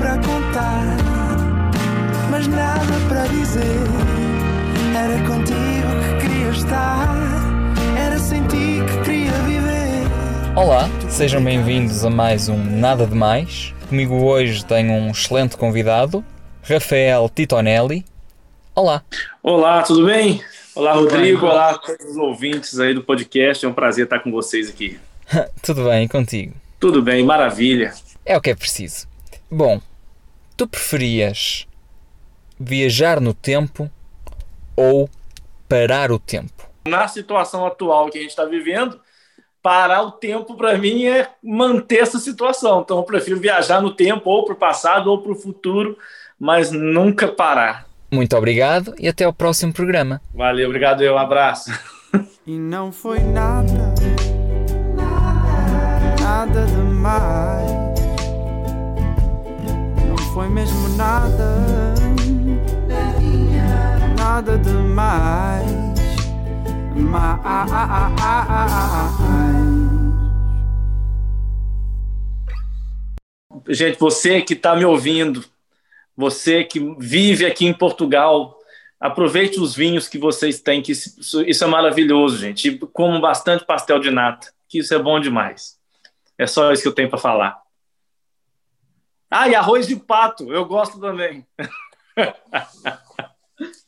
para contar, mas nada para dizer. Era contigo que queria estar, era sem ti que queria viver. Olá, sejam bem-vindos a mais um Nada de Mais. Comigo hoje tenho um excelente convidado, Rafael Titonelli. Olá. Olá, tudo bem? Olá, Rodrigo. Olá a todos os ouvintes aí do podcast. É um prazer estar com vocês aqui. Tudo bem, e contigo? Tudo bem, maravilha. É o que é preciso. Bom, tu preferias viajar no tempo ou parar o tempo? Na situação atual que a gente está vivendo, parar o tempo para mim é manter essa situação. Então eu prefiro viajar no tempo, ou para o passado ou para o futuro, mas nunca parar. Muito obrigado e até ao próximo programa. Valeu, obrigado, eu, um abraço. E não foi nada, nada nada, nada demais. Mais. Gente, você que está me ouvindo, você que vive aqui em Portugal, aproveite os vinhos que vocês têm, que isso, isso é maravilhoso, gente. E como bastante pastel de nata, que isso é bom demais. É só isso que eu tenho para falar. Ah, e arroz de pato, eu gosto também.